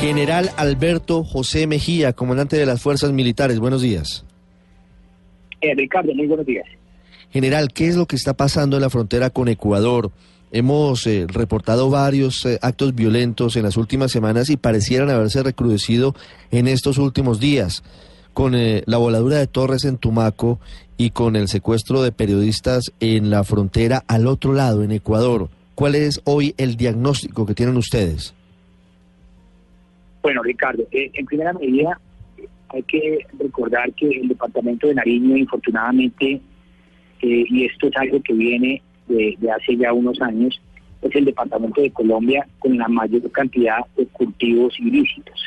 General Alberto José Mejía, comandante de las Fuerzas Militares. Buenos días. Eh, Ricardo, muy buenos días. General, ¿qué es lo que está pasando en la frontera con Ecuador? Hemos eh, reportado varios eh, actos violentos en las últimas semanas y parecieran haberse recrudecido en estos últimos días, con eh, la voladura de torres en Tumaco y con el secuestro de periodistas en la frontera al otro lado, en Ecuador. ¿Cuál es hoy el diagnóstico que tienen ustedes? Bueno, Ricardo, eh, en primera medida hay que recordar que el departamento de Nariño, infortunadamente, eh, y esto es algo que viene de, hace ya unos años, es el departamento de Colombia con la mayor cantidad de cultivos ilícitos.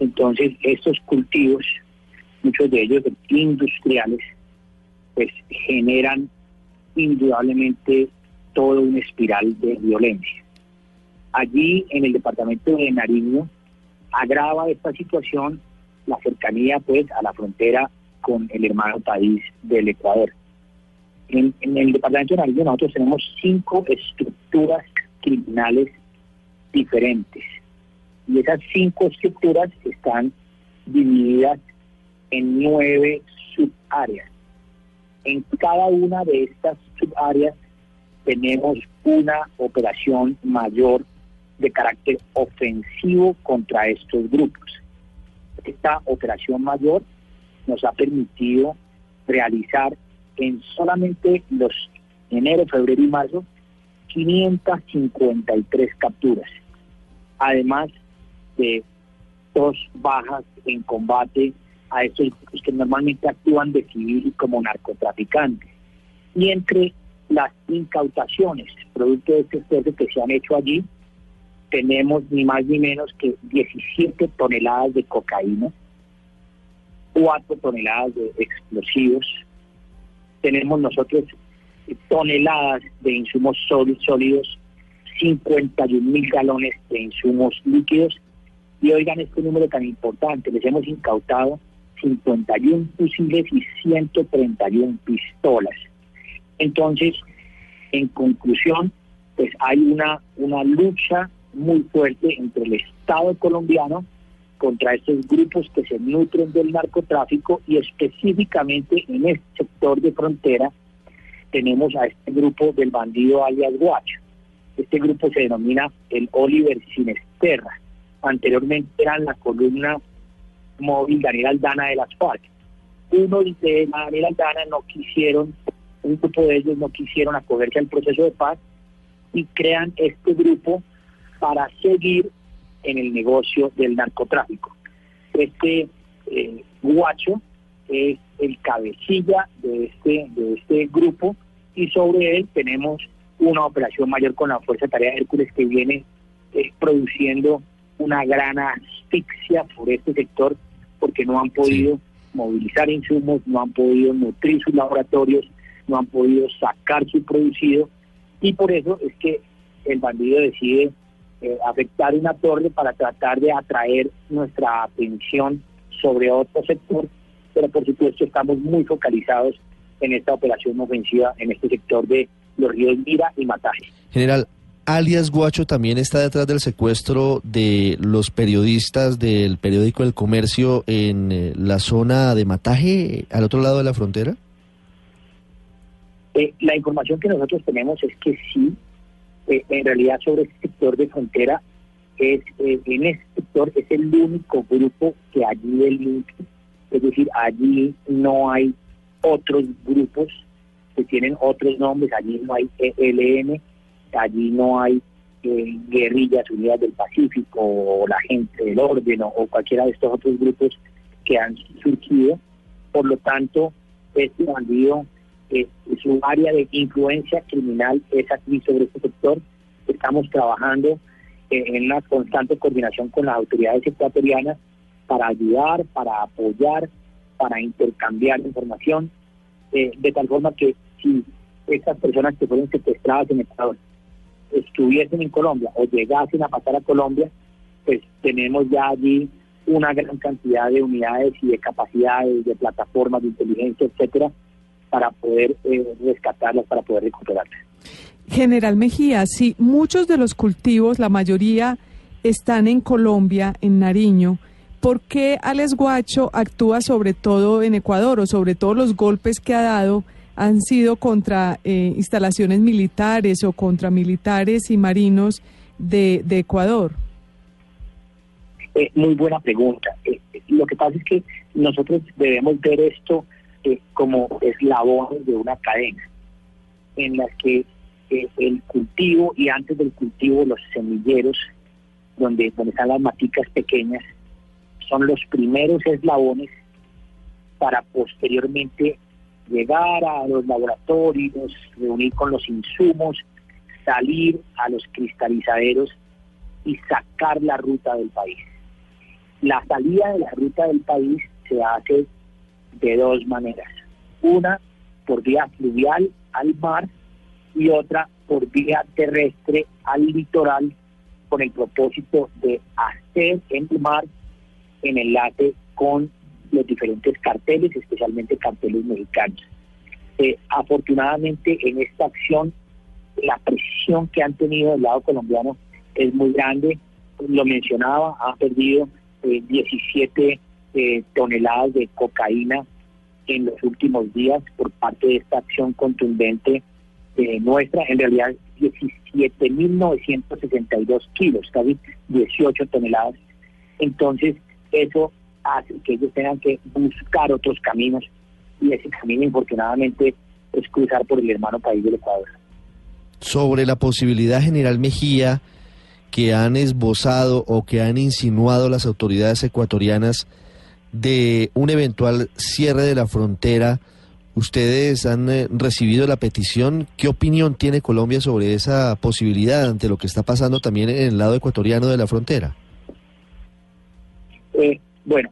Entonces, estos cultivos, muchos de ellos industriales, pues generan indudablemente toda una espiral de violencia. Allí, en el departamento de Nariño, agrava esta situación la cercanía pues a la frontera con el hermano país del Ecuador. En, en el departamento de Nariño nosotros tenemos cinco estructuras criminales diferentes y esas cinco estructuras están divididas en nueve subáreas. En cada una de estas subáreas tenemos una operación mayor de carácter ofensivo contra estos grupos. Esta operación mayor nos ha permitido realizar en solamente los enero, febrero y marzo 553 capturas, además de dos bajas en combate a estos grupos que normalmente actúan de civil como narcotraficantes. Y entre las incautaciones, producto de este esfuerzo que se han hecho allí, tenemos ni más ni menos que 17 toneladas de cocaína, 4 toneladas de explosivos, tenemos nosotros toneladas de insumos sólidos, 51 mil galones de insumos líquidos, y oigan este número tan importante, les hemos incautado 51 fusiles y 131 pistolas. Entonces, en conclusión, pues hay una, una lucha muy fuerte entre el Estado colombiano contra estos grupos que se nutren del narcotráfico y específicamente en este sector de frontera tenemos a este grupo del bandido alias Guacho. Este grupo se denomina el Oliver Sinesterra. Anteriormente eran la columna móvil Daniel Aldana de las FARC. Uno de Daniel Aldana no quisieron, un grupo de ellos no quisieron acogerse al proceso de paz y crean este grupo para seguir en el negocio del narcotráfico. Este eh, guacho es el cabecilla de este, de este grupo y sobre él tenemos una operación mayor con la Fuerza Tarea Hércules que viene eh, produciendo una gran asfixia por este sector porque no han podido movilizar insumos, no han podido nutrir sus laboratorios, no han podido sacar su producido y por eso es que el bandido decide eh, afectar una torre para tratar de atraer nuestra atención sobre otro sector, pero por supuesto estamos muy focalizados en esta operación ofensiva en este sector de los ríos Mira y Mataje. General, alias Guacho también está detrás del secuestro de los periodistas del periódico El Comercio en eh, la zona de Mataje, al otro lado de la frontera. Eh, la información que nosotros tenemos es que sí, eh, en realidad sobre este sector de frontera, es eh, en este sector es el único grupo que allí delinque, es decir, allí no hay otros grupos que tienen otros nombres, allí no hay ELN, allí no hay eh, guerrillas unidas del Pacífico o la gente del orden o, o cualquiera de estos otros grupos que han surgido. Por lo tanto, este bandido eh, su área de influencia criminal es aquí sobre este sector. Estamos trabajando en una constante coordinación con las autoridades ecuatorianas para ayudar, para apoyar, para intercambiar información, eh, de tal forma que si estas personas que fueron secuestradas en Ecuador estuviesen en Colombia o llegasen a pasar a Colombia, pues tenemos ya allí una gran cantidad de unidades y de capacidades, de plataformas de inteligencia, etcétera, para poder eh, rescatarlas, para poder recuperarlas. General Mejía, si muchos de los cultivos, la mayoría, están en Colombia, en Nariño. ¿Por qué Alex Guacho actúa sobre todo en Ecuador o sobre todo los golpes que ha dado han sido contra eh, instalaciones militares o contra militares y marinos de, Ecuador? Eh, muy buena pregunta. Eh, lo que pasa es que nosotros debemos ver esto como eslabones de una cadena en las que el cultivo y antes del cultivo los semilleros, donde, donde están las maticas pequeñas, son los primeros eslabones para posteriormente llegar a los laboratorios, reunir con los insumos, salir a los cristalizaderos y sacar la ruta del país. La salida de la ruta del país se hace de dos maneras. Una por vía fluvial al mar y otra por vía terrestre al litoral con el propósito de hacer en el mar en enlace con los diferentes carteles, especialmente carteles mexicanos. Eh, afortunadamente en esta acción la presión que han tenido del lado colombiano es muy grande. Lo mencionaba, ha perdido 17 eh, eh, toneladas de cocaína en los últimos días por parte de esta acción contundente nuestra. En realidad, 17.962 kilos, casi 18 toneladas. Entonces, eso hace que ellos tengan que buscar otros caminos y ese camino infortunadamente es cruzar por el hermano país del Ecuador. Sobre la posibilidad, General Mejía, que han esbozado o que han insinuado las autoridades ecuatorianas de un eventual cierre de la frontera, ustedes han eh, recibido la petición. ¿Qué opinión tiene Colombia sobre esa posibilidad ante lo que está pasando también en el lado ecuatoriano de la frontera? Eh, bueno,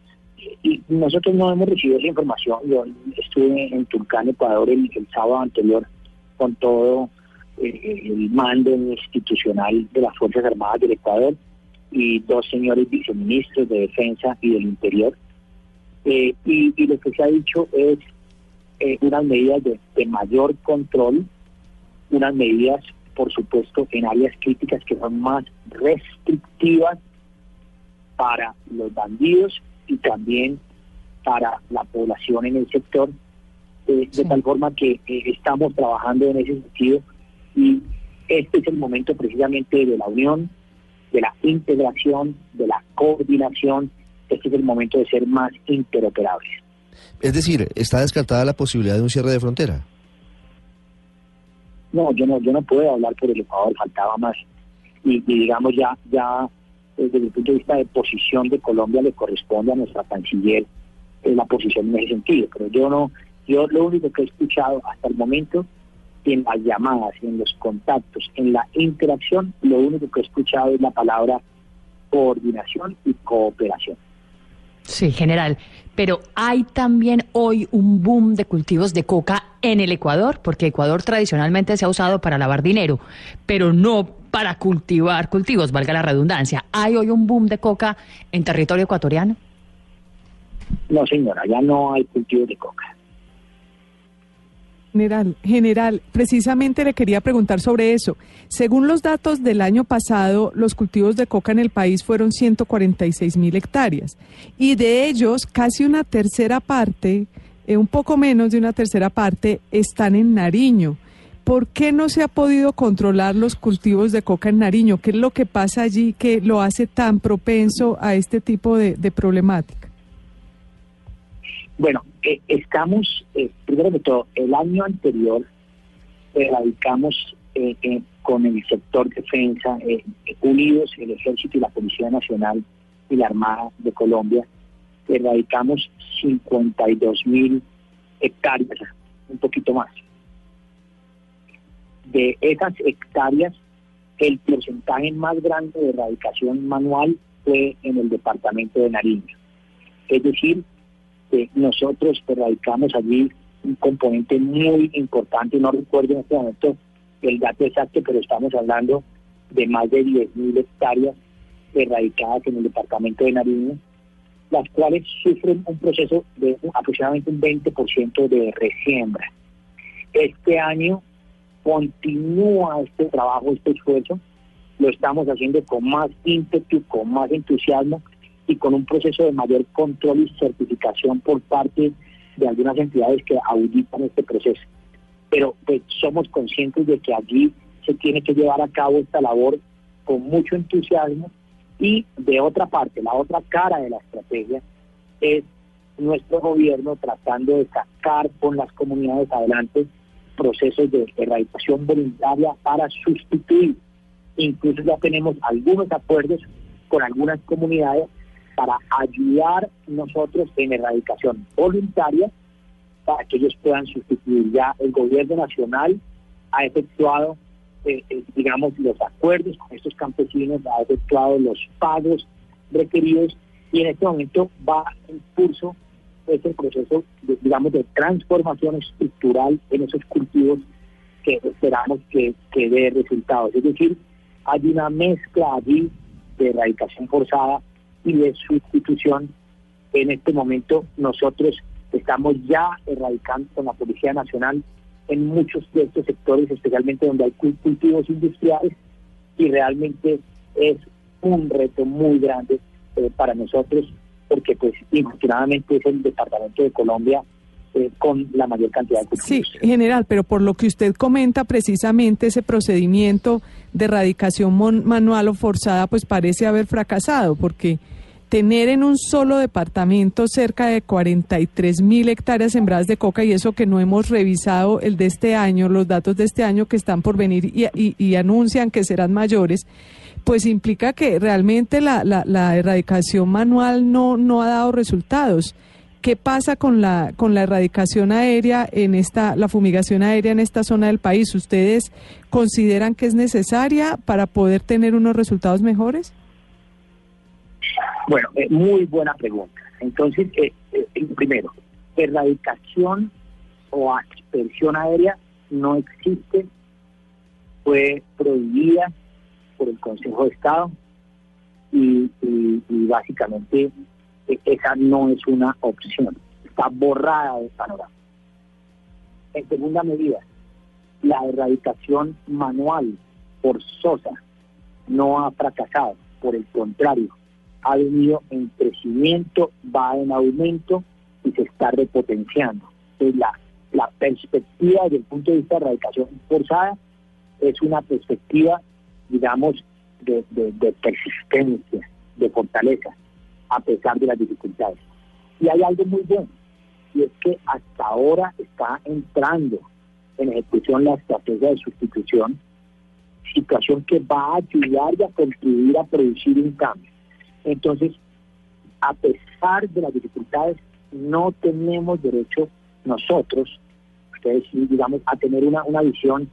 nosotros no hemos recibido esa información. Yo estuve en Tulcán, Ecuador, el, sábado anterior con todo eh, el mando institucional de las Fuerzas Armadas del Ecuador y dos señores viceministros de Defensa y del Interior. Eh, y, lo que se ha dicho es eh, unas medidas de, de mayor control, unas medidas, por supuesto, en áreas críticas que son más restrictivas para los bandidos y también para la población en el sector, eh, de tal forma que eh, estamos trabajando en ese sentido y este es el momento precisamente de la unión, de la integración, de la coordinación, este es el momento de ser más interoperables. Es decir, ¿está descartada la posibilidad de un cierre de frontera? No, yo no, yo no puedo hablar por el Ecuador, faltaba más. Y, y digamos ya, ya desde el punto de vista de posición de Colombia le corresponde a nuestra canciller eh, la posición en ese sentido. Pero yo no, yo lo único que he escuchado hasta el momento en las llamadas, en los contactos, en la interacción, lo único que he escuchado es la palabra coordinación y cooperación. Sí, general. Pero hay también hoy un boom de cultivos de coca en el Ecuador, porque Ecuador tradicionalmente se ha usado para lavar dinero, pero no para cultivar cultivos, valga la redundancia. ¿Hay hoy un boom de coca en territorio ecuatoriano? No, señora, ya no hay cultivos de coca. General, general, precisamente le quería preguntar sobre eso. Según los datos del año pasado, los cultivos de coca en el país fueron 146 mil hectáreas y de ellos casi una tercera parte, eh, un poco menos de una tercera parte, están en Nariño. ¿Por qué no se ha podido controlar los cultivos de coca en Nariño? ¿Qué es lo que pasa allí que lo hace tan propenso a este tipo de, problemática? Bueno, eh, estamos, eh, primero que todo, el año anterior erradicamos eh, con el sector defensa, unidos, el Ejército y la Policía Nacional y la Armada de Colombia, erradicamos 52 mil hectáreas, un poquito más de esas hectáreas, el porcentaje más grande de erradicación manual fue en el departamento de Nariño. Es decir, que nosotros erradicamos allí un componente muy importante, no recuerdo en este momento el dato exacto, pero estamos hablando de más de 10.000 hectáreas erradicadas en el departamento de Nariño, las cuales sufren un proceso de aproximadamente un 20% de resiembra. Este año continúa este trabajo, este esfuerzo, lo estamos haciendo con más ímpetu, con más entusiasmo y con un proceso de mayor control y certificación por parte de algunas entidades que auditan este proceso. Pero pues somos conscientes de que allí se tiene que llevar a cabo esta labor con mucho entusiasmo y de otra parte, la otra cara de la estrategia es nuestro gobierno tratando de sacar con las comunidades adelante procesos de erradicación voluntaria para sustituir. Incluso ya tenemos algunos acuerdos con algunas comunidades para ayudar nosotros en erradicación voluntaria para que ellos puedan sustituir. Ya el gobierno nacional ha efectuado eh, eh, digamos, los acuerdos con estos campesinos, ha efectuado los pagos requeridos y en este momento va en curso ese proceso, digamos, de transformación estructural en esos cultivos que esperamos que, que dé resultados. Es decir, hay una mezcla allí de erradicación forzada y de sustitución. En este momento nosotros estamos ya erradicando con la Policía Nacional en muchos de estos sectores, especialmente donde hay cultivos industriales, y realmente es un reto muy grande eh, para nosotros, porque pues infortunadamente es el departamento de Colombia eh, con la mayor cantidad de cultivos. Sí, general, pero por lo que usted comenta, precisamente ese procedimiento de erradicación manual o forzada, pues parece haber fracasado, porque tener en un solo departamento cerca de 43 mil hectáreas sembradas de coca y eso que no hemos revisado el de este año, los datos de este año que están por venir y, anuncian que serán mayores, pues implica que realmente la, la, erradicación manual no, no ha dado resultados. ¿Qué pasa con la con la erradicación aérea en esta la fumigación aérea en esta zona del país? ¿Ustedes consideran que es necesaria para poder tener unos resultados mejores? Bueno, eh, muy buena pregunta. Entonces, eh, eh, primero, erradicación o aspersión aérea no existe, fue prohibida por el Consejo de Estado y, básicamente esa no es una opción, está borrada del panorama. En segunda medida, la erradicación manual forzosa no ha fracasado, por el contrario, ha venido en crecimiento, va en aumento y se está repotenciando. La, la perspectiva desde el punto de vista de erradicación forzada es una perspectiva, digamos, de, de, persistencia, de fortaleza, a pesar de las dificultades. Y hay algo muy bueno, y es que hasta ahora está entrando en ejecución la estrategia de sustitución, situación que va a ayudar y a contribuir a producir un cambio. Entonces, a pesar de las dificultades, no tenemos derecho nosotros, ustedes digamos, a tener una, visión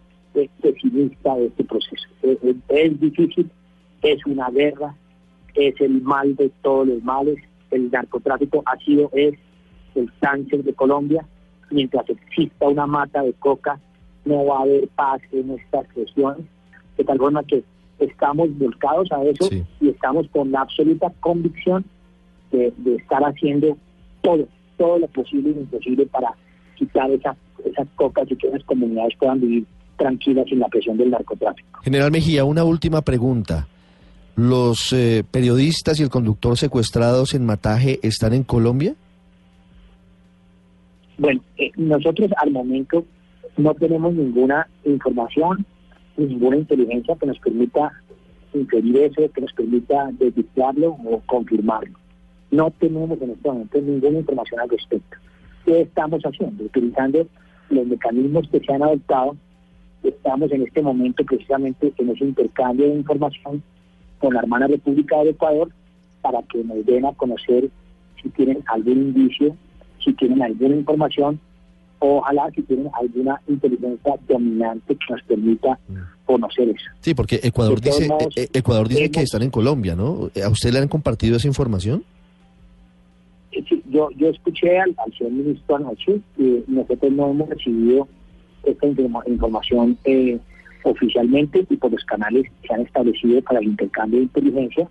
pesimista de este proceso. Es, difícil, es una guerra, es el mal de todos los males, el narcotráfico ha sido, es el cáncer de Colombia, mientras exista una mata de coca, no va a haber paz en estas regiones, de tal forma que estamos volcados a eso y estamos con la absoluta convicción de, estar haciendo todo, todo lo posible y imposible para quitar esas cocas y que las comunidades puedan vivir tranquilas sin la presión del narcotráfico. General Mejía, una última pregunta. ¿Los eh, periodistas y el conductor secuestrados en Mataje están en Colombia? Bueno, eh, nosotros al momento no tenemos ninguna información ninguna inteligencia que nos permita inferir eso, que nos permita desdictarlo o confirmarlo. No tenemos en este momento ninguna información al respecto. ¿Qué estamos haciendo? Utilizando los mecanismos que se han adoptado, estamos en este momento precisamente en ese intercambio de información con la hermana República del Ecuador para que nos den a conocer si tienen algún indicio, si tienen alguna información ojalá si tienen alguna inteligencia dominante que nos permita conocer eso. Sí, porque Ecuador De dice, eh, Ecuador dice que están en Colombia, ¿no? ¿A usted le han compartido esa información? Sí, yo, yo escuché al, al señor ministro anoche que nosotros no hemos recibido esta informa- información eh, oficialmente y por los canales que se han establecido para el intercambio de inteligencia,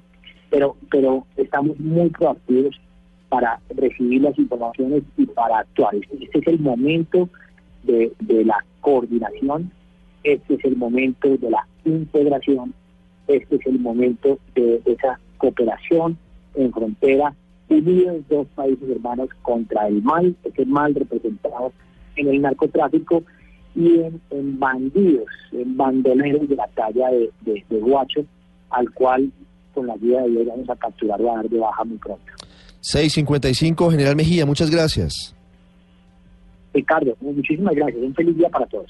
pero, pero estamos muy proactivos para recibir las informaciones y para actuar. Este es el momento de, de la coordinación, este es el momento de la integración, este es el momento de esa cooperación en frontera, unidos dos países hermanos contra el mal, ese mal representado en el narcotráfico y en, en bandidos, en bandoleros de la talla de, de, de Guacho, al cual con la ayuda de Dios vamos a capturar o a dar de baja muy pronto. 655, General Mejía, muchas gracias. Ricardo, muchísimas gracias, un feliz día para todos.